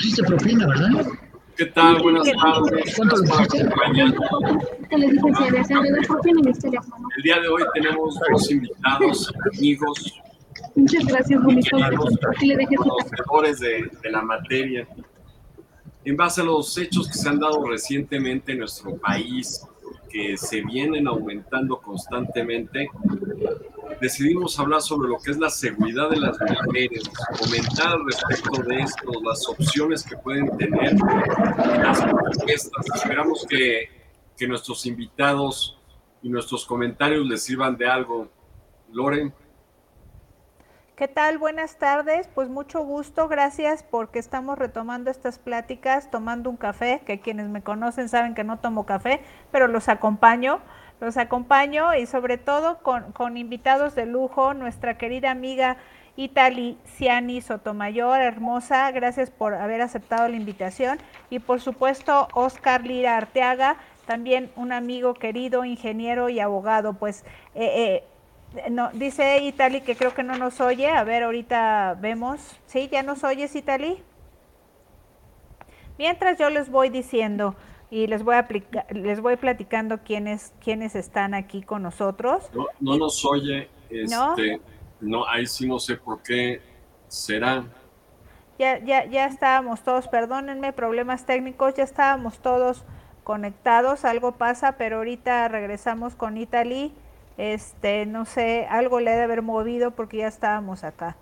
pusiste propina, ¿verdad? ¿Qué tal? Buenas tardes. ¿Cuánto le pusiste? El día de hoy tenemos dos invitados, amigos, Muchas gracias, bonito. Aquí le dejé su conocedores de, de la materia. En base a los hechos que se han dado recientemente en nuestro país, que se vienen aumentando constantemente, decidimos hablar sobre lo que es la seguridad de las mujeres, comentar respecto de esto, las opciones que pueden tener, las propuestas. Esperamos que, que nuestros invitados y nuestros comentarios les sirvan de algo. Loren. ¿Qué tal? Buenas tardes. Pues mucho gusto. Gracias porque estamos retomando estas pláticas, tomando un café, que quienes me conocen saben que no tomo café, pero los acompaño. Los acompaño y sobre todo con, con invitados de lujo, nuestra querida amiga Itali Ciani Sotomayor, hermosa, gracias por haber aceptado la invitación. Y por supuesto, Oscar Lira Arteaga, también un amigo querido, ingeniero y abogado. Pues eh, eh, no, dice Itali que creo que no nos oye. A ver, ahorita vemos. ¿Sí? ¿Ya nos oyes, Itali? Mientras yo les voy diciendo y les voy, a aplicar, les voy platicando quiénes, quiénes están aquí con nosotros. No, no nos oye. Este, ¿No? ahí sí no sé por qué será. Ya, ya, ya estábamos todos, perdónenme, problemas técnicos, ya estábamos todos conectados, algo pasa, pero ahorita regresamos con Italy este, no sé, algo le debe haber movido porque ya estábamos acá.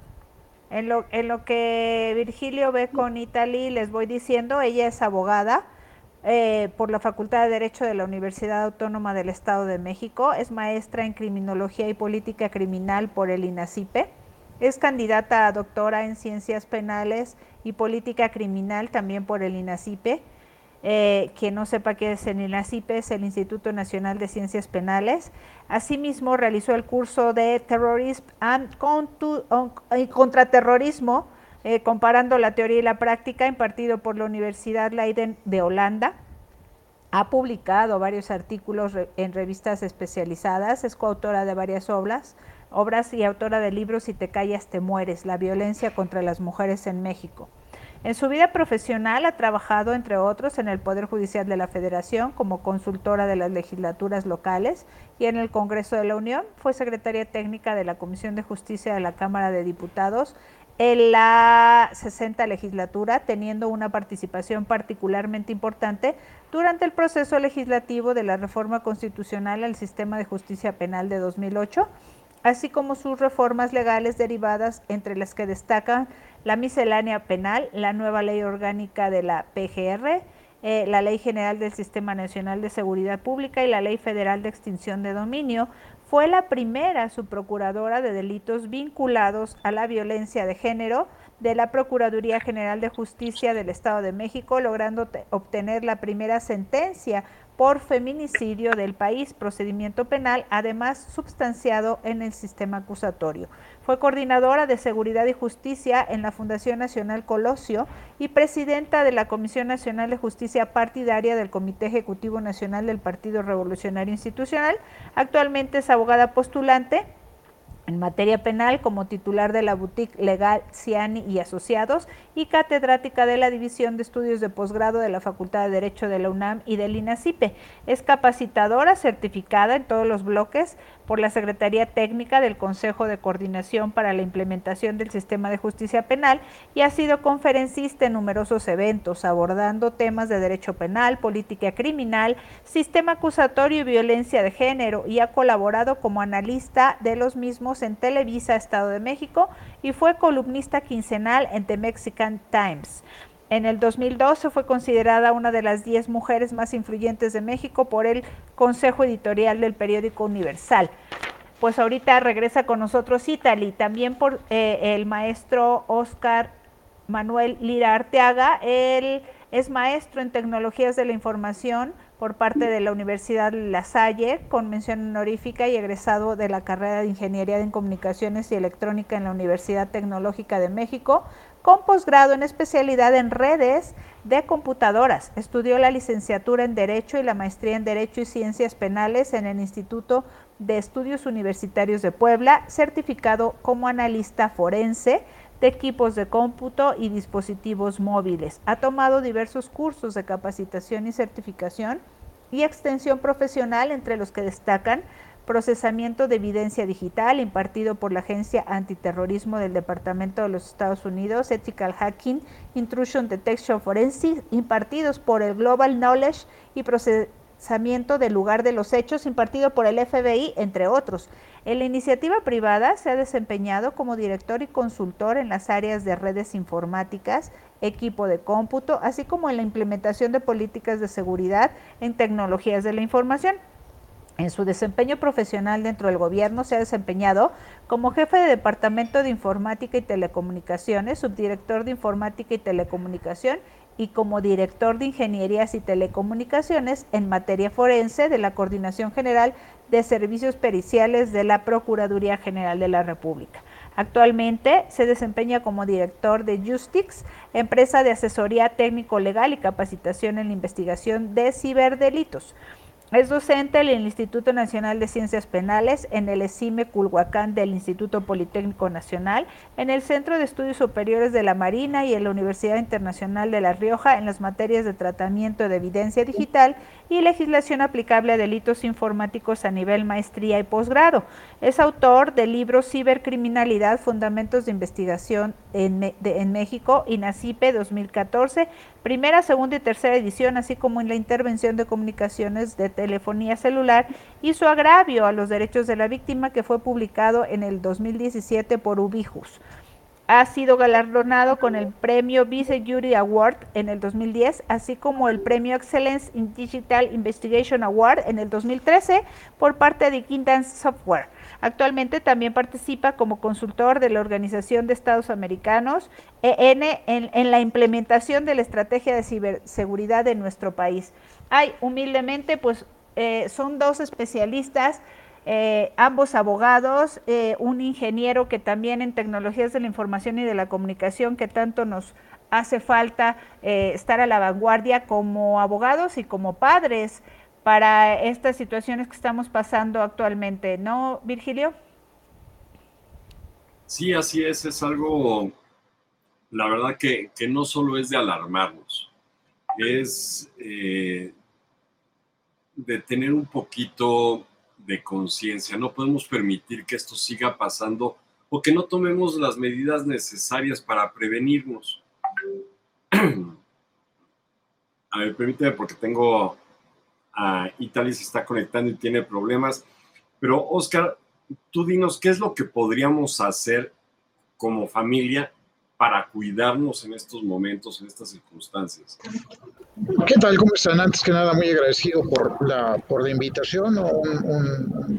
En lo, en lo que Virgilio ve con Italy, les voy diciendo, ella es abogada eh, por la Facultad de Derecho de la Universidad Autónoma del Estado de México, es maestra en Criminología y Política Criminal por el INACIPE, es candidata a doctora en Ciencias Penales y Política Criminal también por el INACIPE eh, quien no sepa qué es el INACIPE, es el Instituto Nacional de Ciencias Penales. Asimismo, realizó el curso de Terrorism and Contraterrorismo, eh, comparando la teoría y la práctica, impartido por la Universidad Leiden de Holanda. Ha publicado varios artículos en revistas especializadas, es coautora de varias obras, obras y autora de libros Si te callas te mueres, la violencia contra las mujeres en México. En su vida profesional ha trabajado, entre otros, en el Poder Judicial de la Federación como consultora de las legislaturas locales y en el Congreso de la Unión. Fue secretaria técnica de la Comisión de Justicia de la Cámara de Diputados en la 60 legislatura, teniendo una participación particularmente importante durante el proceso legislativo de la reforma constitucional al sistema de justicia penal de 2008 así como sus reformas legales derivadas, entre las que destacan la miscelánea penal, la nueva ley orgánica de la PGR, eh, la Ley General del Sistema Nacional de Seguridad Pública y la Ley Federal de Extinción de Dominio, fue la primera subprocuradora de delitos vinculados a la violencia de género de la Procuraduría General de Justicia del Estado de México, logrando obtener la primera sentencia por feminicidio del país, procedimiento penal, además substanciado en el sistema acusatorio. Fue coordinadora de Seguridad y Justicia en la Fundación Nacional Colosio y presidenta de la Comisión Nacional de Justicia Partidaria del Comité Ejecutivo Nacional del Partido Revolucionario Institucional. Actualmente es abogada postulante en materia penal como titular de la boutique legal Ciani y Asociados y catedrática de la División de Estudios de Posgrado de la Facultad de Derecho de la UNAM y del INACIPE. Es capacitadora certificada en todos los bloques por la Secretaría Técnica del Consejo de Coordinación para la Implementación del Sistema de Justicia Penal y ha sido conferencista en numerosos eventos abordando temas de derecho penal, política criminal, sistema acusatorio y violencia de género y ha colaborado como analista de los mismos en Televisa Estado de México y fue columnista quincenal en The Mexican Times. En el 2012 fue considerada una de las 10 mujeres más influyentes de México por el Consejo Editorial del periódico Universal. Pues ahorita regresa con nosotros Italy, también por eh, el maestro Oscar Manuel Lira Arteaga. Él es maestro en tecnologías de la información por parte de la Universidad La Salle, con mención honorífica y egresado de la carrera de Ingeniería en Comunicaciones y Electrónica en la Universidad Tecnológica de México, con posgrado en especialidad en redes de computadoras. Estudió la licenciatura en Derecho y la maestría en Derecho y Ciencias Penales en el Instituto de Estudios Universitarios de Puebla, certificado como analista forense de equipos de cómputo y dispositivos móviles. Ha tomado diversos cursos de capacitación y certificación y extensión profesional, entre los que destacan procesamiento de evidencia digital impartido por la Agencia Antiterrorismo del Departamento de los Estados Unidos, Ethical Hacking, Intrusion Detection Forensic, impartidos por el Global Knowledge y procesamiento del lugar de los hechos, impartido por el FBI, entre otros. En la iniciativa privada se ha desempeñado como director y consultor en las áreas de redes informáticas, equipo de cómputo, así como en la implementación de políticas de seguridad en tecnologías de la información. En su desempeño profesional dentro del gobierno se ha desempeñado como jefe de Departamento de Informática y Telecomunicaciones, subdirector de Informática y Telecomunicación y como director de Ingenierías y Telecomunicaciones en materia forense de la Coordinación General de Servicios Periciales de la Procuraduría General de la República. Actualmente se desempeña como director de Justix, empresa de asesoría técnico legal y capacitación en la investigación de ciberdelitos. Es docente en el Instituto Nacional de Ciencias Penales, en el ESIME Culhuacán del Instituto Politécnico Nacional, en el Centro de Estudios Superiores de la Marina y en la Universidad Internacional de La Rioja en las materias de tratamiento de evidencia digital y legislación aplicable a delitos informáticos a nivel maestría y posgrado. Es autor del libro Cibercriminalidad, Fundamentos de Investigación en, en México, INACIPE 2014, primera, segunda y tercera edición, así como en la intervención de comunicaciones de telefonía celular y su agravio a los derechos de la víctima, que fue publicado en el 2017 por Ubijus ha sido galardonado con el premio Vice Jury Award en el 2010, así como el premio Excellence in Digital Investigation Award en el 2013 por parte de Kindance Software. Actualmente también participa como consultor de la Organización de Estados Americanos, EN, en, la implementación de la estrategia de ciberseguridad de nuestro país. Hay humildemente, pues eh, son dos especialistas eh, ambos abogados, eh, un ingeniero que también en tecnologías de la información y de la comunicación, que tanto nos hace falta eh, estar a la vanguardia como abogados y como padres para estas situaciones que estamos pasando actualmente, ¿no, Virgilio? Sí, así es, es algo, la verdad que, que no solo es de alarmarnos, es de tener un poquito de conciencia. No podemos permitir que esto siga pasando o que no tomemos las medidas necesarias para prevenirnos. A ver, permíteme porque tengo a Italia se está conectando y tiene problemas. Pero Oscar, tú dinos qué es lo que podríamos hacer como familia para cuidarnos en estos momentos, en estas circunstancias. ¿Qué tal? ¿Cómo están? Antes que nada, muy agradecido por la, por la invitación.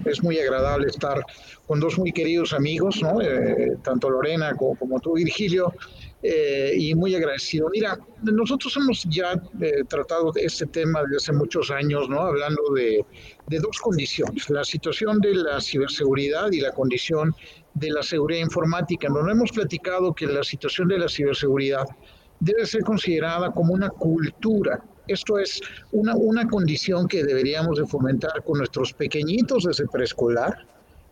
es muy agradable estar con dos muy queridos amigos. Eh, tanto Lorena como, tú, Virgilio, eh, y muy agradecido. Mira, nosotros hemos ya eh, tratado este tema desde hace muchos años, ¿no? Hablando de, de dos condiciones, la situación de la ciberseguridad y la condición de la seguridad informática. Nos hemos platicado que la situación de la ciberseguridad debe ser considerada como una cultura. Esto es una, una condición que deberíamos de fomentar con nuestros pequeñitos desde preescolar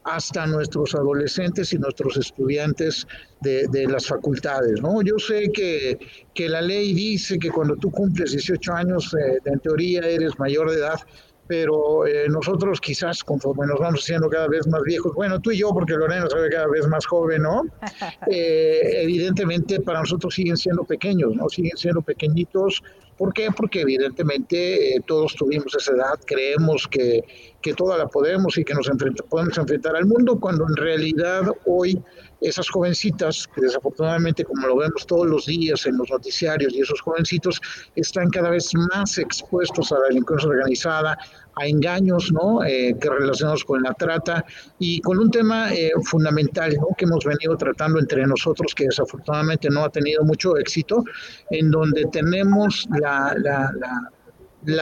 hasta nuestros adolescentes y nuestros estudiantes de, de, las facultades. ¿no? Yo sé que, que, la ley dice que cuando tú cumples 18 años, eh, en teoría eres mayor de edad, pero eh, nosotros quizás conforme nos vamos haciendo cada vez más viejos, bueno, tú y yo, porque Lorena se ve cada vez más joven, ¿no? Eh, evidentemente para nosotros siguen siendo pequeños, ¿no? Siguen siendo pequeñitos. ¿Por qué? Porque evidentemente eh, todos tuvimos esa edad, creemos que, que toda la podemos y que nos podemos enfrentar al mundo, cuando en realidad hoy esas jovencitas, que desafortunadamente como lo vemos todos los días en los noticiarios, y esos jovencitos están cada vez más expuestos a la delincuencia organizada, a engaños ¿no? Eh, que relacionados con la trata y con un tema eh, fundamental ¿no? que hemos venido tratando entre nosotros, que desafortunadamente no ha tenido mucho éxito, en donde tenemos la,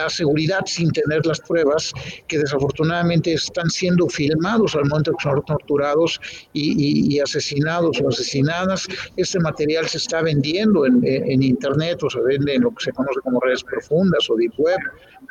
seguridad sin tener las pruebas, que desafortunadamente están siendo filmados al momento que son torturados y, asesinados o asesinadas. Este material se está vendiendo en, Internet o se vende en lo que se conoce como redes profundas o deep web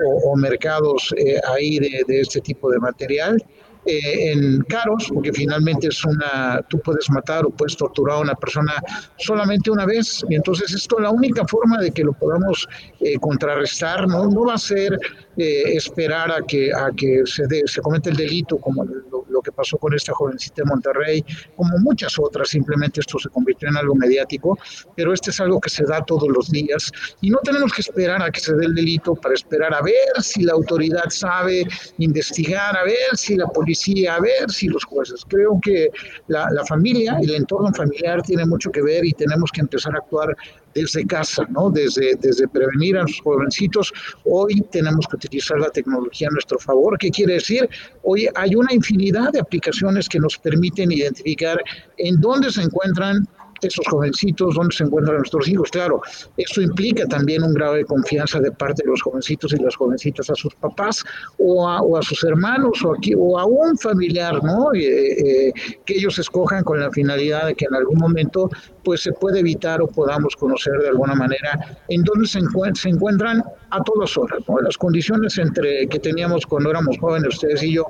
o, mercados eh, ahí de, este tipo de material. Eh, en caros, porque finalmente es una, tú puedes matar o puedes torturar a una persona solamente una vez, y entonces esto la única forma de que lo podamos eh, contrarrestar, ¿no? no va a ser eh, esperar a que, a que se, se cometa el delito, como lo, lo, que pasó con esta jovencita de Monterrey, como muchas otras, simplemente esto se convirtió en algo mediático, pero este es algo que se da todos los días, y no tenemos que esperar a que se dé el delito para esperar a ver si la autoridad sabe investigar, a ver si la policía a ver si los jueces. Creo que la, la familia, el entorno familiar tiene mucho que ver y tenemos que empezar a actuar desde casa, ¿no? Desde, desde prevenir a los jovencitos. Hoy tenemos que utilizar la tecnología a nuestro favor. ¿Qué quiere decir? Hoy hay una infinidad de aplicaciones que nos permiten identificar en dónde se encuentran esos jovencitos, dónde se encuentran nuestros hijos. Claro, esto implica también un grado de confianza de parte de los jovencitos y las jovencitas a sus papás o a, o a sus hermanos o, o a un familiar, ¿no? Eh, eh, que ellos escojan con la finalidad de que en algún momento pues se puede evitar o podamos conocer de alguna manera en dónde se, encuent se encuentran a todas horas, ¿no? Las condiciones entre que teníamos cuando éramos jóvenes, ustedes y yo,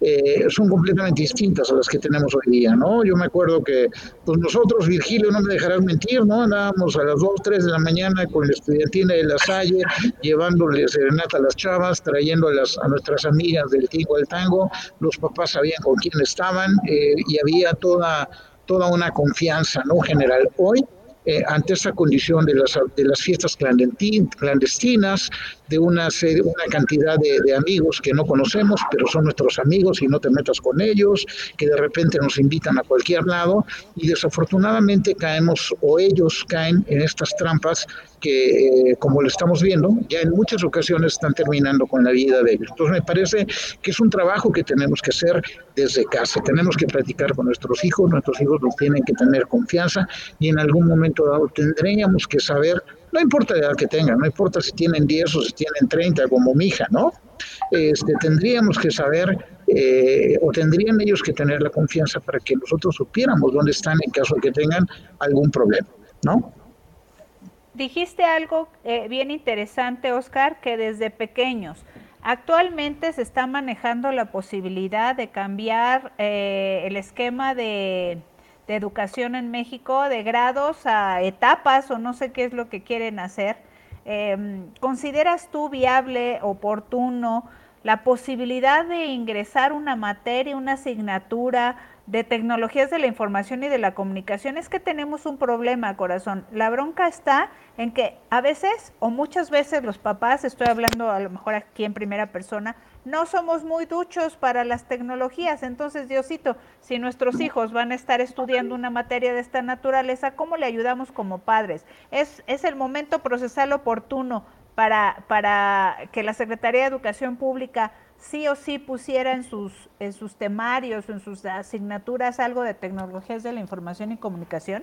eh, son completamente distintas a las que tenemos hoy día, ¿no? Yo me acuerdo que pues nosotros, Virgilio, no me dejarás mentir, ¿no? Andábamos a las 2, 3 de la mañana con la estudiantina de la Salle, llevándole serenata a las chavas, trayendo a, las, a nuestras amigas del Tigo al Tango, los papás sabían con quién estaban eh, y había toda, toda una confianza, ¿no? General. Hoy eh, ante esta condición de las, de las fiestas clandestinas, de una, una cantidad de, de, amigos que no conocemos, pero son nuestros amigos y no te metas con ellos, que de repente nos invitan a cualquier lado y desafortunadamente caemos o ellos caen en estas trampas que, eh, como lo estamos viendo, ya en muchas ocasiones están terminando con la vida de ellos. Entonces me parece que es un trabajo que tenemos que hacer desde casa. Tenemos que platicar con nuestros hijos, nuestros hijos nos tienen que tener confianza y en algún momento dado tendríamos que saber no importa la edad que tengan, no importa si tienen 10 o si tienen 30 como mi ¿no? Este, tendríamos que saber eh, o tendrían ellos que tener la confianza para que nosotros supiéramos dónde están en caso de que tengan algún problema, ¿no? Dijiste algo eh, bien interesante, Oscar, que desde pequeños. Actualmente se está manejando la posibilidad de cambiar eh, el esquema de de educación en México, de grados a etapas o no sé qué es lo que quieren hacer. Eh, ¿Consideras tú viable, oportuno, la posibilidad de ingresar una materia, una asignatura de tecnologías de la información y de la comunicación es que tenemos un problema, corazón. La bronca está en que a veces o muchas veces los papás, estoy hablando a lo mejor aquí en primera persona, no somos muy duchos para las tecnologías. Entonces, Diosito, si nuestros hijos van a estar estudiando una materia de esta naturaleza, ¿cómo le ayudamos como padres? Es, es el momento procesal oportuno para, para que la Secretaría de Educación Pública sí o sí pusiera en sus, en sus temarios, en sus asignaturas algo de tecnologías de la información y comunicación?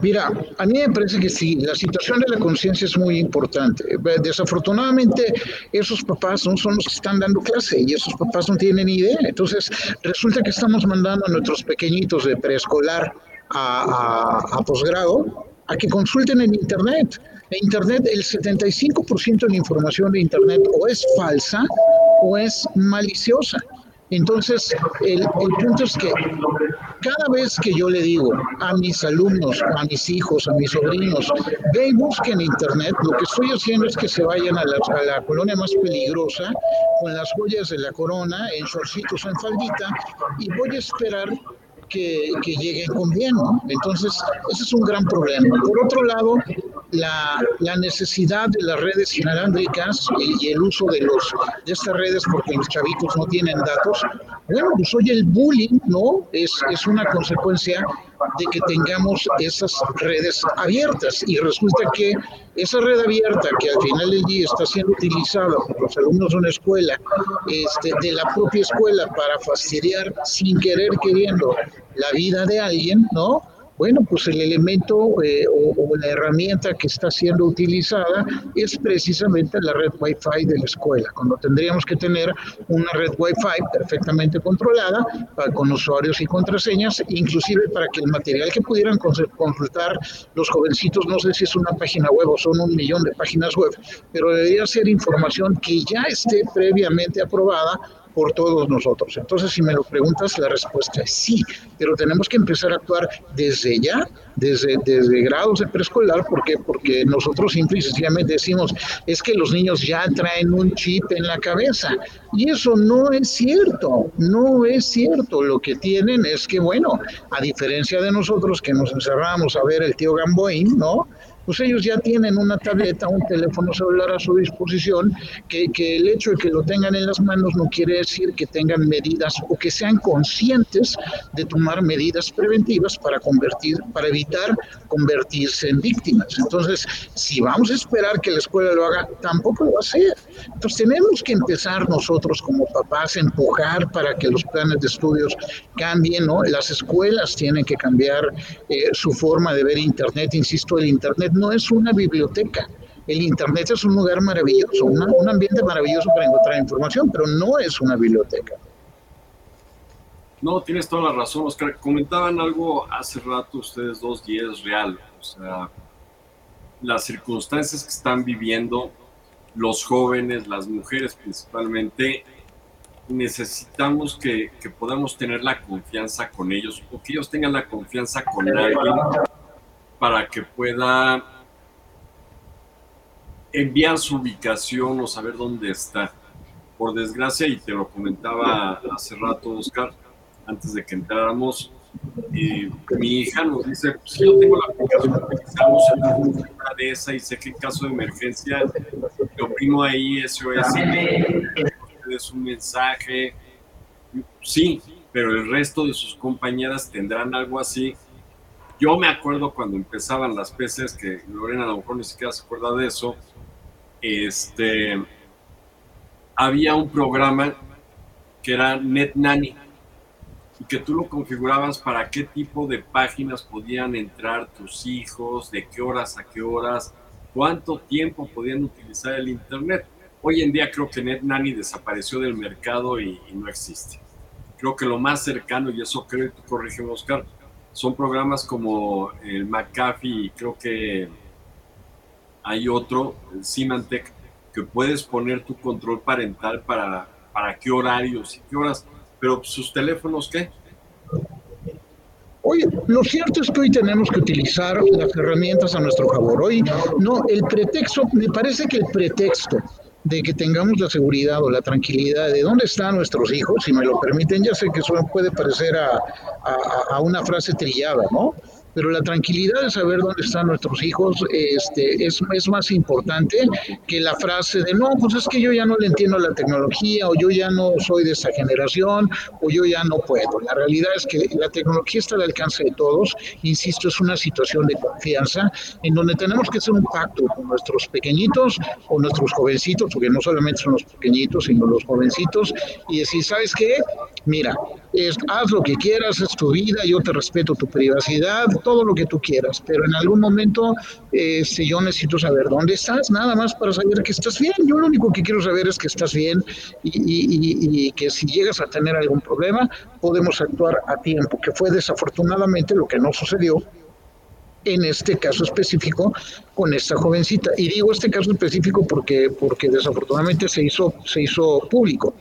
Mira, a mí me parece que sí, la situación de la conciencia es muy importante. Desafortunadamente, esos papás no son los que están dando clase y esos papás no tienen idea. Entonces, resulta que estamos mandando a nuestros pequeñitos de preescolar a, a, a posgrado a que consulten en Internet. En Internet, el 75% de la información de Internet o es falsa o es maliciosa. Entonces, el, el, punto es que cada vez que yo le digo a mis alumnos, a mis hijos, a mis sobrinos, ve y busquen en internet, lo que estoy haciendo es que se vayan a la, a la colonia más peligrosa, con las joyas de la corona, en shortcitos en faldita, y voy a esperar que, que, lleguen con bien. Entonces, ese es un gran problema. Por otro lado, la, la necesidad de las redes inalámbricas y, el uso de, los, de estas redes porque los chavitos no tienen datos, bueno, pues hoy el bullying, ¿no? Es, es una consecuencia de que tengamos esas redes abiertas y resulta que esa red abierta que al final del día está siendo utilizada por los alumnos de una escuela, este, de la propia escuela para fastidiar sin querer queriendo la vida de alguien, ¿no? Bueno, pues el elemento eh, o, la herramienta que está siendo utilizada es precisamente la red Wi-Fi de la escuela, cuando tendríamos que tener una red Wi-Fi perfectamente controlada con usuarios y contraseñas, inclusive para que el material que pudieran consultar los jovencitos, no sé si es una página web o son un millón de páginas web, pero debería ser información que ya esté previamente aprobada por todos nosotros. Entonces, si me lo preguntas, la respuesta es sí, pero tenemos que empezar a actuar desde ya, desde, desde grados de preescolar, ¿por qué? Porque nosotros simple y sencillamente decimos, es que los niños ya traen un chip en la cabeza, y eso no es cierto, no es cierto. Lo que tienen es que, bueno, a diferencia de nosotros que nos encerramos a ver el tío Gamboín, ¿no? Pues ellos ya tienen una tableta, un teléfono celular a su disposición, que, que, el hecho de que lo tengan en las manos no quiere decir que tengan medidas o que sean conscientes de tomar medidas preventivas para convertir, para evitar convertirse en víctimas. Entonces, si vamos a esperar que la escuela lo haga, tampoco lo va a hacer. Entonces, tenemos que empezar nosotros como papás a empujar para que los planes de estudios cambien, ¿no? Las escuelas tienen que cambiar eh, su forma de ver Internet. Insisto, el Internet no es una biblioteca. El Internet es un lugar maravilloso, un ambiente maravilloso para encontrar información, pero no es una biblioteca. No, tienes toda la razón, Oscar. Comentaban algo hace rato ustedes dos y es real. O sea, las circunstancias que están viviendo los jóvenes, las mujeres principalmente, necesitamos que, que podamos tener la confianza con ellos o que ellos tengan la confianza con alguien para que pueda enviar su ubicación o saber dónde está. Por desgracia, y te lo comentaba hace rato, Oscar, antes de que entráramos, mi hija nos dice, pues, yo tengo la aplicación, utilizamos una de esa y sé que en caso de emergencia, le oprimo ahí SOS, es un mensaje, sí, pero el resto de sus compañeras tendrán algo así yo me acuerdo cuando empezaban las peces, que Lorena a lo mejor ni siquiera se acuerda de eso, este, había un programa que era NetNanny y que tú lo configurabas para qué tipo de páginas podían entrar tus hijos, de qué horas a qué horas, cuánto tiempo podían utilizar el Internet. Hoy en día creo que NetNanny desapareció del mercado y, y no existe. Creo que lo más cercano, y eso creo que tú corrígeme, Oscar, son programas como el McAfee creo que hay otro, el Symantec, que puedes poner tu control parental para, para qué horarios y qué horas, pero sus teléfonos, ¿qué? Oye, lo cierto es que hoy tenemos que utilizar las herramientas a nuestro favor. Hoy, no, el pretexto, me parece que el pretexto de que tengamos la seguridad o la tranquilidad de dónde están nuestros hijos, si me lo permiten, ya sé que eso puede parecer a, a, a una frase trillada, ¿no? Pero la tranquilidad de saber dónde están nuestros hijos este, es, es más importante que la frase de no, pues es que yo ya no le entiendo la tecnología o yo ya no soy de esa generación o yo ya no puedo. La realidad es que la tecnología está al alcance de todos, insisto, es una situación de confianza en donde tenemos que hacer un pacto con nuestros pequeñitos o nuestros jovencitos, porque no solamente son los pequeñitos, sino los jovencitos, y decir, ¿sabes qué? Mira, haz lo que quieras, es tu vida, yo te respeto tu privacidad, todo lo que tú quieras, pero en algún momento este, yo necesito saber dónde estás, nada más para saber que estás bien. Yo lo único que quiero saber es que estás bien y, que si llegas a tener algún problema, podemos actuar a tiempo, que fue desafortunadamente lo que no sucedió en este caso específico con esta jovencita. Y digo este caso específico porque, porque desafortunadamente se hizo, se hizo público.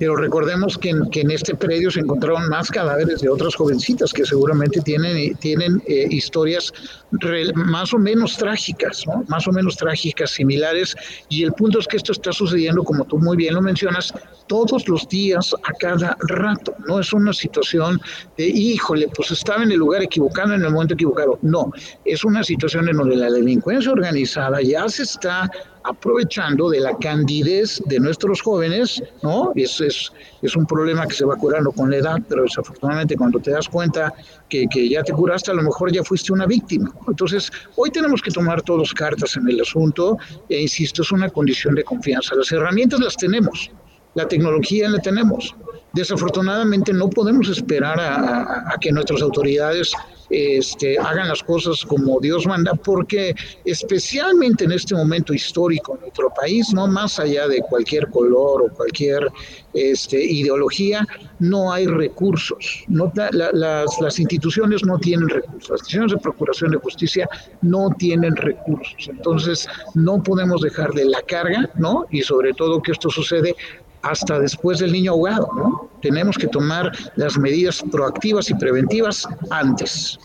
Pero recordemos que en, que en este predio se encontraron más cadáveres de otras jovencitas que seguramente tienen, tienen eh, historias más o menos trágicas, ¿no? más o menos trágicas, similares. Y el punto es que esto está sucediendo, como tú muy bien lo mencionas, todos los días, a cada rato. No es una situación de, híjole, pues estaba en el lugar equivocado, en el momento equivocado. No, es una situación en donde la delincuencia organizada ya se está aprovechando de la candidez de nuestros jóvenes, ¿no? Es, es, es un problema que se va curando con la edad, pero desafortunadamente cuando te das cuenta que, que, ya te curaste, a lo mejor ya fuiste una víctima. Entonces, hoy tenemos que tomar todos cartas en el asunto, e insisto, es una condición de confianza. Las herramientas las tenemos, la tecnología la tenemos. Desafortunadamente no podemos esperar a, a que nuestras autoridades este, hagan las cosas como Dios manda, porque especialmente en este momento histórico en nuestro país, no más allá de cualquier color o cualquier este, ideología, no hay recursos. No, las, las instituciones no tienen recursos. Las instituciones de procuración de justicia no tienen recursos. Entonces, no podemos dejar de la carga, ¿no? Y sobre todo que esto sucede hasta después del niño ahogado, ¿no? Tenemos que tomar las medidas proactivas y preventivas antes.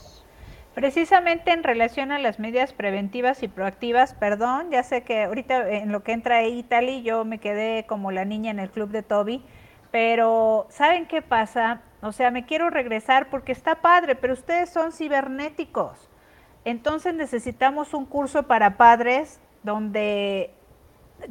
Precisamente en relación a las medidas preventivas y proactivas, perdón, ya sé que ahorita en lo que entra Italy yo me quedé como la niña en el club de Toby, pero ¿saben qué pasa? O sea, me quiero regresar porque está padre, pero ustedes son cibernéticos. Entonces necesitamos un curso para padres donde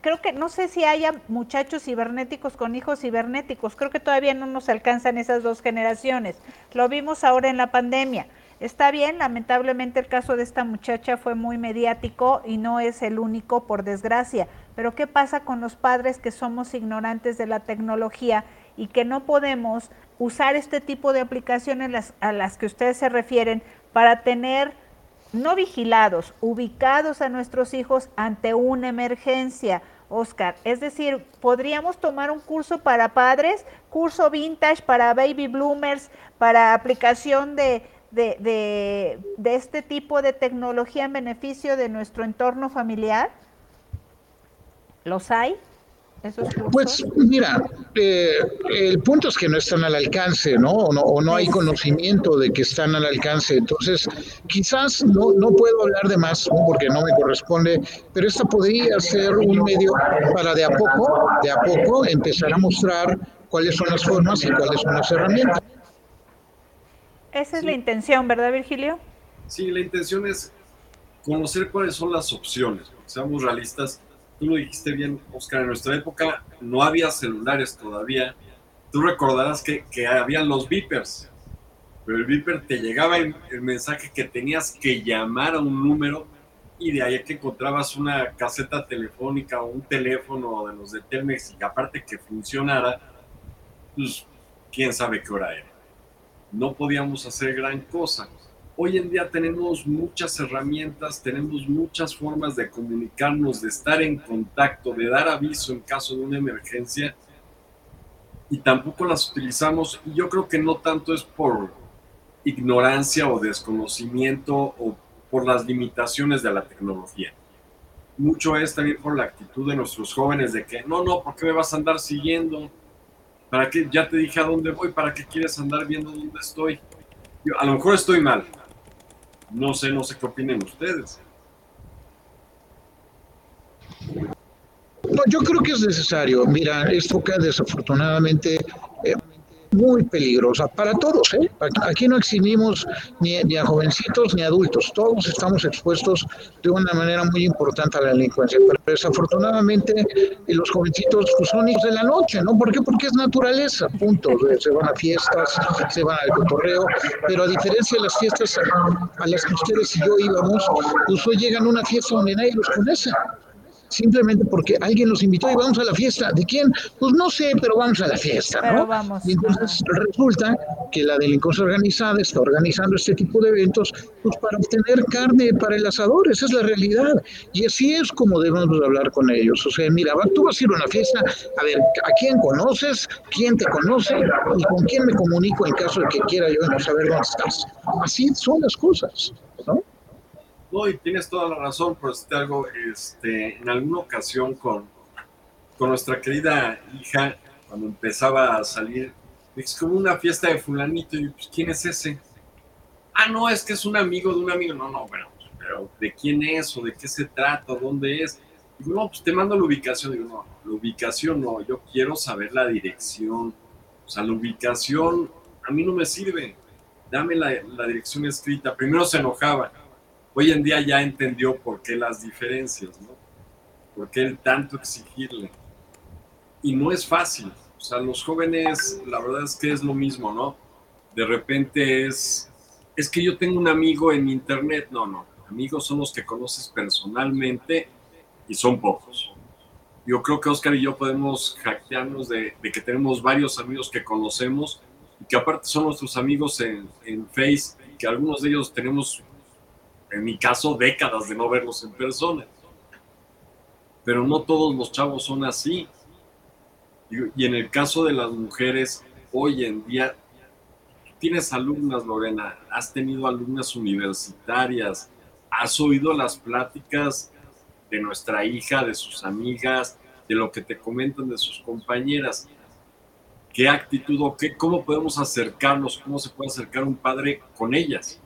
creo que no sé si haya muchachos cibernéticos con hijos cibernéticos, creo que todavía no nos alcanzan esas dos generaciones. Lo vimos ahora en la pandemia. Está bien, lamentablemente el caso de esta muchacha fue muy mediático y no es el único, por desgracia. Pero ¿qué pasa con los padres que somos ignorantes de la tecnología y que no podemos usar este tipo de aplicaciones a las que ustedes se refieren para tener no vigilados, ubicados a nuestros hijos ante una emergencia? Oscar, es decir, podríamos tomar un curso para padres, curso vintage para baby bloomers, para aplicación de de, de, este tipo de tecnología en beneficio de nuestro entorno familiar? ¿Los hay? Pues mira, eh, el punto es que no están al alcance, ¿no? O, ¿no? o no hay conocimiento de que están al alcance. Entonces, quizás no, no puedo hablar de más porque no me corresponde, pero esta podría ser un medio para de a poco, de a poco, empezar a mostrar cuáles son las formas y cuáles son las herramientas. Esa es la intención, ¿verdad, Virgilio? Sí, la intención es conocer cuáles son las opciones. Seamos realistas. Tú lo dijiste bien, Oscar, en nuestra época no había celulares todavía. Tú recordarás que, que habían los beepers, pero el beeper te llegaba el, mensaje que tenías que llamar a un número y de ahí que encontrabas una caseta telefónica o un teléfono de los de Telmex y aparte que funcionara, pues quién sabe qué hora era no podíamos hacer gran cosa. Hoy en día tenemos muchas herramientas, tenemos muchas formas de comunicarnos, de estar en contacto, de dar aviso en caso de una emergencia y tampoco las utilizamos. Y yo creo que no tanto es por ignorancia o desconocimiento o por las limitaciones de la tecnología. Mucho es también por la actitud de nuestros jóvenes de que no, no, ¿por qué me vas a andar siguiendo? ¿Para qué? Ya te dije a dónde voy, ¿para qué quieres andar viendo dónde estoy? a lo mejor estoy mal. No sé, no sé qué opinen ustedes. No, yo creo que es necesario. Mira, esto que desafortunadamente muy peligrosa para todos. ¿eh? Aquí no eximimos ni, ni, a jovencitos ni a adultos, todos estamos expuestos de una manera muy importante a la delincuencia. Pero desafortunadamente eh, los jovencitos pues, son hijos de la noche, ¿no? ¿Por qué? Porque es naturaleza, punto. Se van a fiestas, se van al cotorreo, pero a diferencia de las fiestas a, las que ustedes y yo íbamos, pues hoy llegan a una fiesta donde nadie los conoce simplemente porque alguien los invitó y vamos a la fiesta. ¿De quién? Pues no sé, pero vamos a la fiesta, ¿no? Y entonces resulta que la delincuencia organizada está organizando este tipo de eventos pues para obtener carne para el asador, esa es la realidad. Y así es como debemos hablar con ellos. O sea, mira, tú vas a ir a una fiesta, a ver, ¿a quién conoces? ¿Quién te conoce? ¿Y con quién me comunico en caso de que quiera yo no saber dónde estás? Así son las cosas, ¿no? No, y tienes toda la razón, por decirte algo, este, en alguna ocasión con, con nuestra querida hija, cuando empezaba a salir, es como una fiesta de fulanito, y pues, ¿quién es ese? Ah, no, es que es un amigo de un amigo. No, no, pero, pero ¿de quién es o de qué se trata? ¿Dónde es? Digo, no, pues te mando la ubicación. Digo, no, la ubicación no, yo quiero saber la dirección. O sea, la ubicación a mí no me sirve. Dame la, la dirección escrita. Primero se enojaba hoy en día ya entendió por qué las diferencias, ¿no? ¿Por qué el tanto exigirle? Y no es fácil. O sea, los jóvenes, la verdad es que es lo mismo, ¿no? De repente es, es que yo tengo un amigo en internet. No, no. Amigos son los que conoces personalmente y son pocos. Yo creo que Oscar y yo podemos jactearnos de, de que tenemos varios amigos que conocemos y que aparte son nuestros amigos en, en Face, que algunos de ellos tenemos en mi caso, décadas de no verlos en persona. Pero no todos los chavos son así. Y, en el caso de las mujeres, hoy en día, tienes alumnas, Lorena, has tenido alumnas universitarias, has oído las pláticas de nuestra hija, de sus amigas, de lo que te comentan de sus compañeras. ¿Qué actitud o qué, cómo podemos acercarnos, cómo se puede acercar un padre con ellas?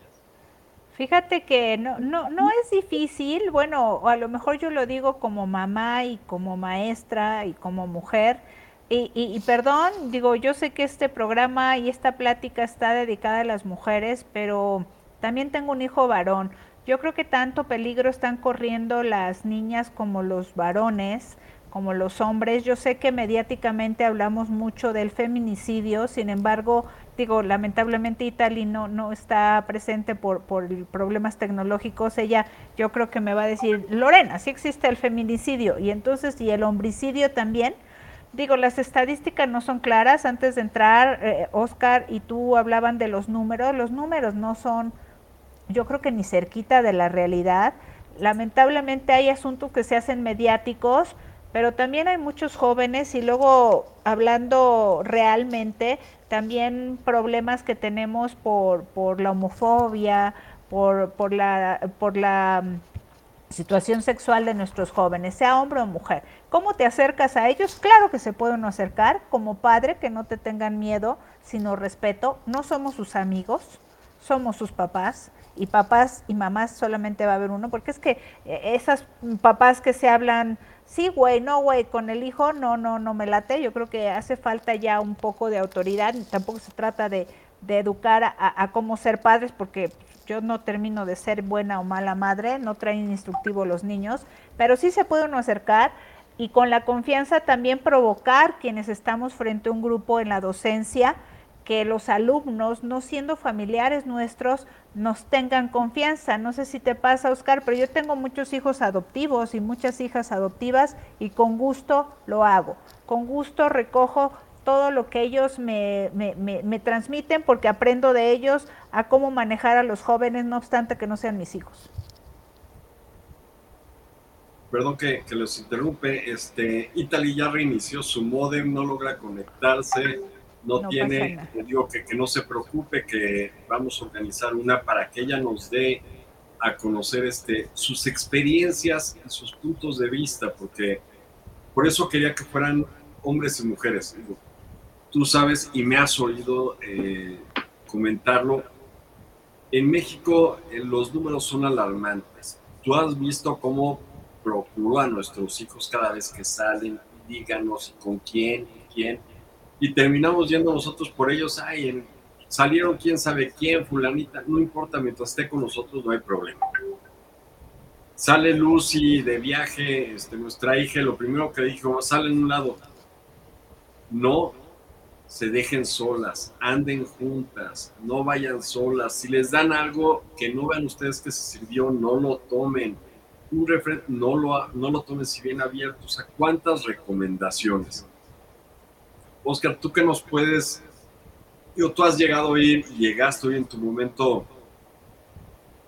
Fíjate que no, no, no es difícil, bueno, a lo mejor yo lo digo como mamá y como maestra y como mujer, y, y, perdón, digo, yo sé que este programa y esta plática está dedicada a las mujeres, pero también tengo un hijo varón. Yo creo que tanto peligro están corriendo las niñas como los varones, como los hombres. Yo sé que mediáticamente hablamos mucho del feminicidio, sin embargo, digo, lamentablemente Italy no, no está presente por, por problemas tecnológicos. Ella yo creo que me va a decir, Lorena, sí existe el feminicidio y entonces, y el homicidio también. Digo, las estadísticas no son claras. Antes de entrar, eh, Oscar y tú hablaban de los números. Los números no son yo creo que ni cerquita de la realidad. Lamentablemente hay asuntos que se hacen mediáticos, pero también hay muchos jóvenes y luego hablando realmente, también problemas que tenemos por, por la homofobia, por, por, la, por la mm, situación sexual de nuestros jóvenes, sea hombre o mujer. ¿Cómo te acercas a ellos? Claro que se pueden acercar como padre, que no te tengan miedo, sino respeto. No somos sus amigos, somos sus papás y papás y mamás solamente va a haber uno, porque es que eh, esas papás que se hablan, sí, güey, no, güey, con el hijo, no, no, no me late, yo creo que hace falta ya un poco de autoridad, tampoco se trata de, educar a, a, cómo ser padres, porque yo no termino de ser buena o mala madre, no traen instructivo los niños, pero sí se puede uno acercar y con la confianza también provocar quienes estamos frente a un grupo en la docencia, que los alumnos, no siendo familiares nuestros, nos tengan confianza. No sé si te pasa, Oscar, pero yo tengo muchos hijos adoptivos y muchas hijas adoptivas y con gusto lo hago. Con gusto recojo todo lo que ellos me, me, transmiten porque aprendo de ellos a cómo manejar a los jóvenes, no obstante que no sean mis hijos. Perdón que, que los interrumpe, este, Italy ya reinició su modem, no logra conectarse no, tiene, digo que, que, no se preocupe, que vamos a organizar una para que ella nos dé a conocer este, sus experiencias y sus puntos de vista, porque por eso quería que fueran hombres y mujeres. tú sabes y me has oído eh, comentarlo, en México eh, los números son alarmantes. Tú has visto cómo procuró a nuestros hijos cada vez que salen, díganos con quién y quién y terminamos yendo nosotros por ellos, ay, salieron quién sabe quién, fulanita, no importa, mientras esté con nosotros no hay problema. Sale Lucy de viaje, este, nuestra hija, lo primero que dijo, sale en un lado, no se dejen solas, anden juntas, no vayan solas, si les dan algo que no vean ustedes que se sirvió, no lo tomen, un refresco, no lo, no lo tomen si bien abierto, o sea, ¿cuántas recomendaciones? Oscar, ¿tú qué nos puedes... Yo, tú has llegado hoy, llegaste hoy en tu momento,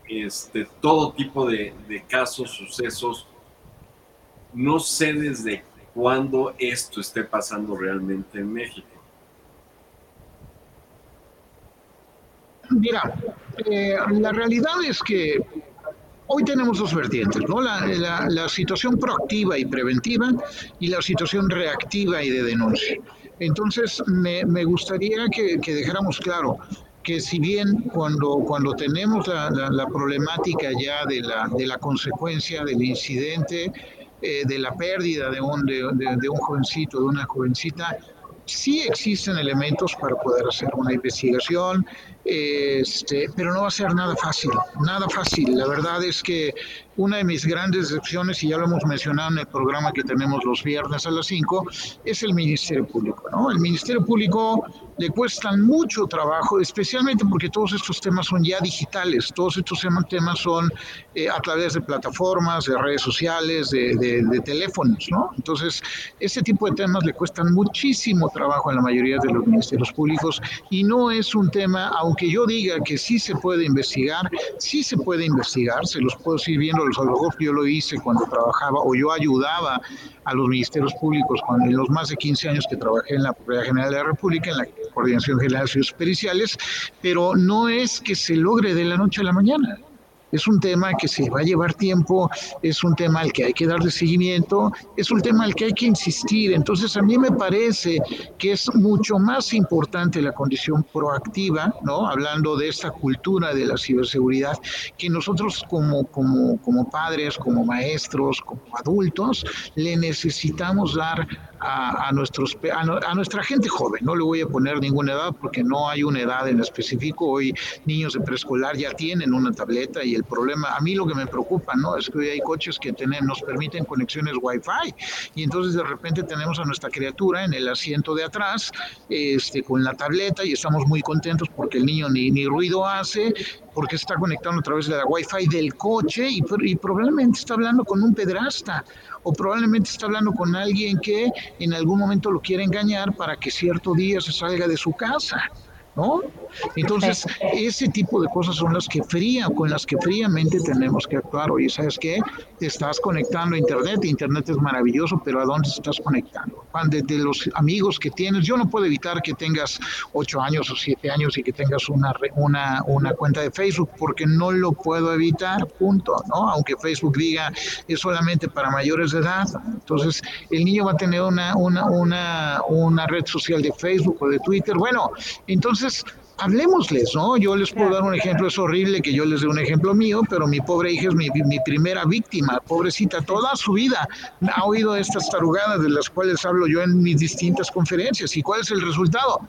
este, todo tipo de, casos, sucesos. No sé desde cuándo esto esté pasando realmente en México. Mira, eh, la realidad es que hoy tenemos dos vertientes, ¿no? La, la, situación proactiva y preventiva y la situación reactiva y de denuncia. Entonces, me, gustaría que, dejáramos claro que si bien cuando, cuando tenemos la, la, problemática ya de la, de la consecuencia del incidente, eh, de la pérdida de un, de, un jovencito, de una jovencita, sí existen elementos para poder hacer una investigación, este, pero no va a ser nada fácil, nada fácil. La verdad es que una de mis grandes decepciones, y ya lo hemos mencionado en el programa que tenemos los viernes a las 5, es el Ministerio Público. ¿no? El Ministerio Público le cuestan mucho trabajo, especialmente porque todos estos temas son ya digitales, todos estos temas son eh, a través de plataformas, de redes sociales, de, de, teléfonos. ¿no? Entonces, este tipo de temas le cuestan muchísimo trabajo a la mayoría de los ministerios públicos y no es un tema, aunque yo diga que sí se puede investigar, sí se puede investigar, se los puedo seguir viendo los yo lo hice cuando trabajaba o yo ayudaba a los ministerios públicos cuando, en los más de 15 años que trabajé en la Procuraduría General de la República, en la Coordinación General de Ciudades Periciales, pero no es que se logre de la noche a la mañana. Es un tema que se va a llevar tiempo, es un tema al que hay que darle seguimiento, es un tema al que hay que insistir. Entonces a mí me parece que es mucho más importante la condición proactiva, ¿no? Hablando de esta cultura de la ciberseguridad, que nosotros como, como, como padres, como maestros, como adultos, le necesitamos dar a, nuestros, a, nuestra gente joven. No le voy a poner ninguna edad porque no hay una edad en específico. Hoy niños de preescolar ya tienen una tableta y el problema, a mí lo que me preocupa, ¿no? Es que hoy hay coches que tenemos, nos permiten conexiones Wi-Fi y entonces de repente tenemos a nuestra criatura en el asiento de atrás este, con la tableta y estamos muy contentos porque el niño ni, ni ruido hace, porque está conectando a través de la Wi-Fi del coche y, y probablemente está hablando con un pedrasta o probablemente está hablando con alguien que en algún momento lo quiere engañar para que cierto día se salga de su casa. ¿no? Entonces, ese tipo de cosas son las que fría, con las que fríamente tenemos que actuar. Oye, ¿sabes qué? Estás conectando a Internet, Internet es maravilloso, pero ¿a dónde estás conectando? De, de los amigos que tienes, yo no puedo evitar que tengas ocho años o siete años y que tengas una, una, una cuenta de Facebook, porque no lo puedo evitar, punto, ¿no? Aunque Facebook diga es solamente para mayores de edad. Entonces, el niño va a tener una, una, una, una red social de Facebook o de Twitter. Bueno, entonces, hablemosles, ¿no? Yo les puedo dar un ejemplo, es horrible que yo les dé un ejemplo mío, pero mi pobre hija es mi, primera víctima, pobrecita, toda su vida ha oído estas tarugadas de las cuales hablo yo en mis distintas conferencias. ¿Y cuál es el resultado?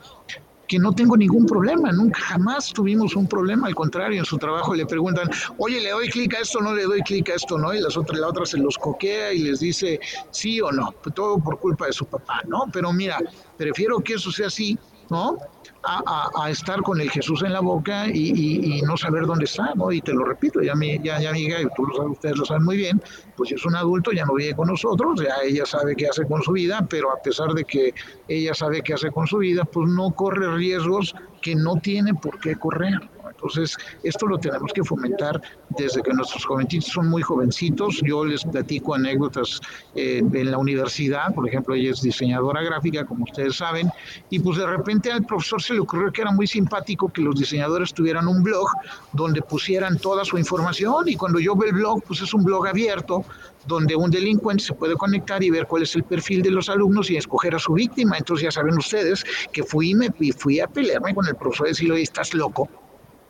que no tengo ningún problema, nunca jamás tuvimos un problema, al contrario, en su trabajo le preguntan, oye, le doy clic a esto, no le doy clic a esto, ¿no? Y las otras, la otra se los coquea y les dice sí o no, todo por culpa de su papá, ¿no? Pero mira, prefiero que eso sea así, ¿no? a, estar con el Jesús en la boca y, no saber dónde está, ¿no? Y te lo repito, ya mi, ya, ya mi hija, tú lo sabes, ustedes lo saben muy bien, pues es un adulto, ya no vive con nosotros, ya ella sabe qué hace con su vida, pero a pesar de que ella sabe qué hace con su vida, pues no corre riesgos que no tiene por qué correr. Entonces, esto lo tenemos que fomentar desde que nuestros jovencitos son muy jovencitos. Yo les platico anécdotas eh, en la universidad, por ejemplo, ella es diseñadora gráfica, como ustedes saben, y pues de repente al profesor se le ocurrió que era muy simpático que los diseñadores tuvieran un blog donde pusieran toda su información y cuando yo veo el blog, pues es un blog abierto donde un delincuente se puede conectar y ver cuál es el perfil de los alumnos y escoger a su víctima. Entonces ya saben ustedes que fui, me, fui a pelearme con el profesor y decirle, estás loco,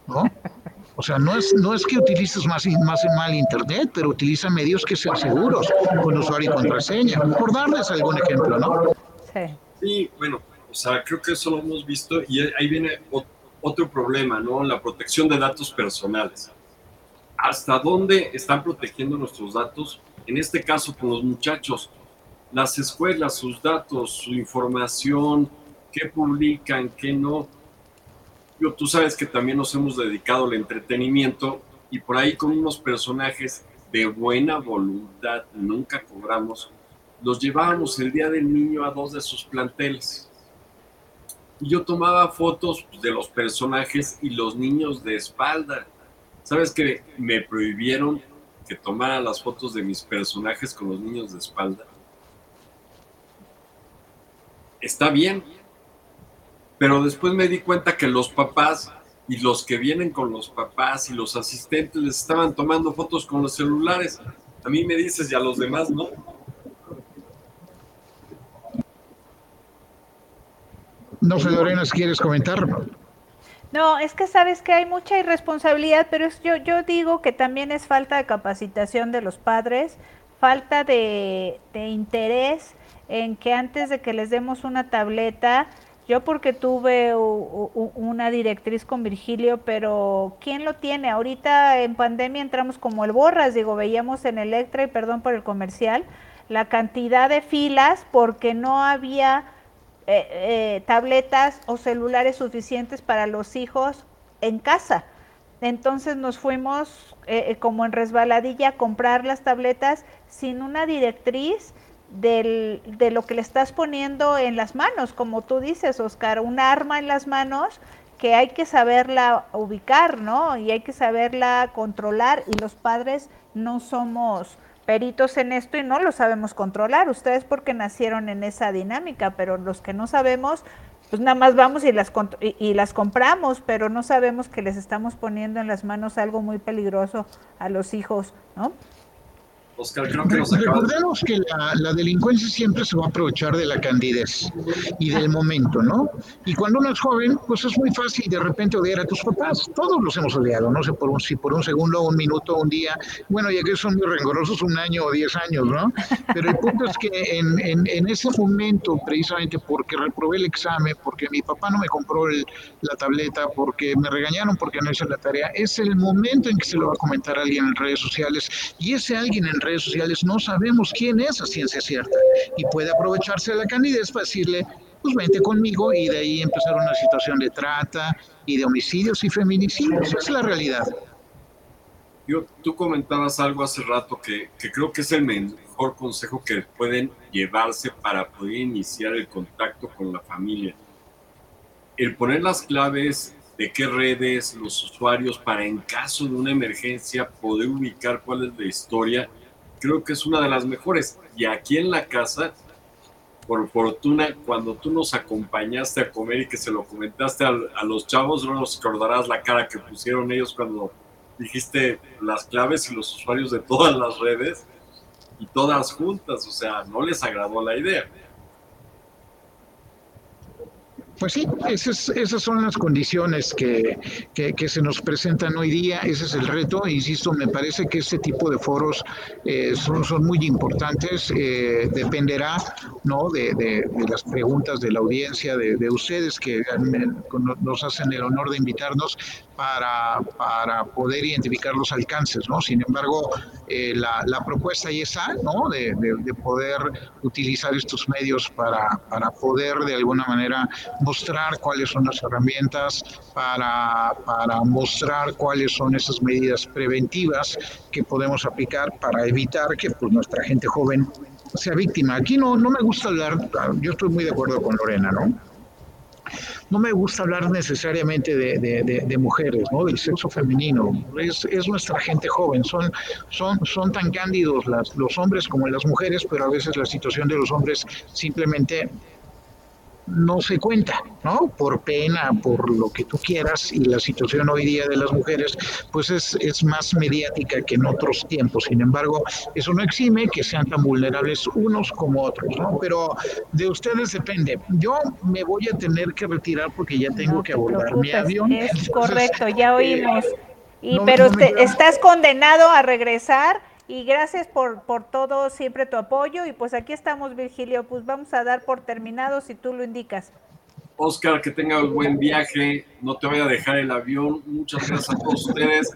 ¿no? O sea, no es, no es que utilices más, más mal Internet, pero utiliza medios que sean seguros, con usuario y contraseña, por darles algún ejemplo, ¿no? Sí. Sí, bueno, o sea, creo que eso lo hemos visto y ahí viene otro problema, ¿no? La protección de datos personales. ¿Hasta dónde están protegiendo nuestros datos? En este caso, con los muchachos, las escuelas, sus datos, su información, qué publican, qué no tú sabes que también nos hemos dedicado al entretenimiento y por ahí con unos personajes de buena voluntad, nunca cobramos, los llevábamos el día del niño a dos de sus planteles. Y yo tomaba fotos de los personajes y los niños de espalda. ¿Sabes que me prohibieron que tomara las fotos de mis personajes con los niños de espalda? Está bien, pero después me di cuenta que los papás y los que vienen con los papás y los asistentes les estaban tomando fotos con los celulares. A mí me dices y a los demás no. No si quieres comentar. No, es que sabes que hay mucha irresponsabilidad, pero es, yo, yo digo que también es falta de capacitación de los padres, falta de, de interés en que antes de que les demos una tableta, yo porque tuve una directriz con Virgilio, pero ¿quién lo tiene? Ahorita en pandemia entramos como el borras, digo, veíamos en Electra, y perdón por el comercial, la cantidad de filas porque no había eh, eh, tabletas o celulares suficientes para los hijos en casa. Entonces nos fuimos eh, como en resbaladilla a comprar las tabletas sin una directriz del, de lo que le estás poniendo en las manos, como tú dices, Oscar, un arma en las manos que hay que saberla ubicar, ¿no? Y hay que saberla controlar y los padres no somos peritos en esto y no lo sabemos controlar. Ustedes porque nacieron en esa dinámica, pero los que no sabemos, pues nada más vamos y las, y, las compramos, pero no sabemos que les estamos poniendo en las manos algo muy peligroso a los hijos, ¿no? Oscar, creo que Recordemos que la, delincuencia siempre se va a aprovechar de la candidez y del momento, ¿no? Y cuando uno es joven, pues es muy fácil de repente odiar a tus papás. Todos los hemos odiado, no sé por un, si por un segundo, un minuto, un día. Bueno, ya que son muy rencorosos, un año o diez años, ¿no? Pero el punto es que en, en, ese momento, precisamente porque reprobé el examen, porque mi papá no me compró la tableta, porque me regañaron porque no hice la tarea, es el momento en que se lo va a comentar alguien en redes sociales. Y ese alguien en redes sociales no sabemos quién es a ciencia cierta y puede aprovecharse la candidez para decirle, pues vente conmigo y de ahí empezar una situación de trata y de homicidios y feminicidios. Esa es la realidad. Yo, tú comentabas algo hace rato que, que creo que es el mejor consejo que pueden llevarse para poder iniciar el contacto con la familia. El poner las claves de qué redes, los usuarios, para en caso de una emergencia poder ubicar cuál es la historia creo que es una de las mejores. Y aquí en la casa, por fortuna, cuando tú nos acompañaste a comer y que se lo comentaste a, los chavos, no nos recordarás la cara que pusieron ellos cuando dijiste las claves y los usuarios de todas las redes y todas juntas, o sea, no les agradó la idea. Pues sí, esas, son las condiciones que, se nos presentan hoy día, ese es el reto, insisto, me parece que este tipo de foros eh, son, son muy importantes, eh, dependerá ¿no? De, las preguntas de la audiencia, de, de ustedes que nos hacen el honor de invitarnos, para, para poder identificar los alcances, ¿no? Sin embargo, eh, la, la, propuesta ya está, ¿no? De, de, poder utilizar estos medios para, para, poder de alguna manera mostrar cuáles son las herramientas, para, para mostrar cuáles son esas medidas preventivas que podemos aplicar para evitar que pues, nuestra gente joven sea víctima. Aquí no, no me gusta hablar, yo estoy muy de acuerdo con Lorena, ¿no? no me gusta hablar necesariamente de, mujeres, ¿no? del sexo femenino. Es, es, nuestra gente joven. Son, son, son tan cándidos las, los hombres como las mujeres, pero a veces la situación de los hombres simplemente no se cuenta, ¿no? Por pena, por lo que tú quieras, y la situación hoy día de las mujeres, pues es, es más mediática que en otros tiempos. Sin embargo, eso no exime que sean tan vulnerables unos como otros, ¿no? Pero de ustedes depende. Yo me voy a tener que retirar porque ya tengo que abordar mi avión. Es correcto, ya eh, oímos. Y, pero estás condenado a regresar y gracias por, por todo, siempre tu apoyo. Y pues aquí estamos, Virgilio. Pues vamos a dar por terminado si tú lo indicas. Oscar, que tengas buen viaje. No te vaya a dejar el avión. Muchas gracias a todos ustedes.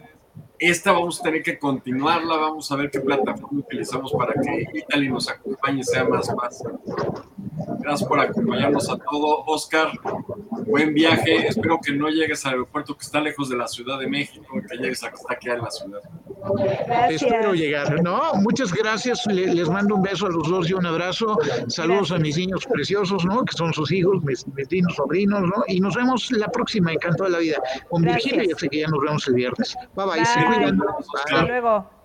Esta vamos a tener que continuarla, vamos a ver qué plataforma utilizamos para que Italy nos acompañe y sea más fácil. Gracias por acompañarnos a todo. Oscar, buen viaje. Espero que no llegues al aeropuerto que está lejos de la Ciudad de México, que llegues a que está aquí en la ciudad. Espero llegar. No, muchas gracias. Les mando un beso a los dos y un abrazo. Saludos a mis niños preciosos, ¿no? Que son sus hijos, mis, mis sobrinos, ¿no? Y nos vemos la próxima, encanto de la vida. Con Virginia, ya sé que ya nos vemos el viernes. Bye bye. Hasta luego.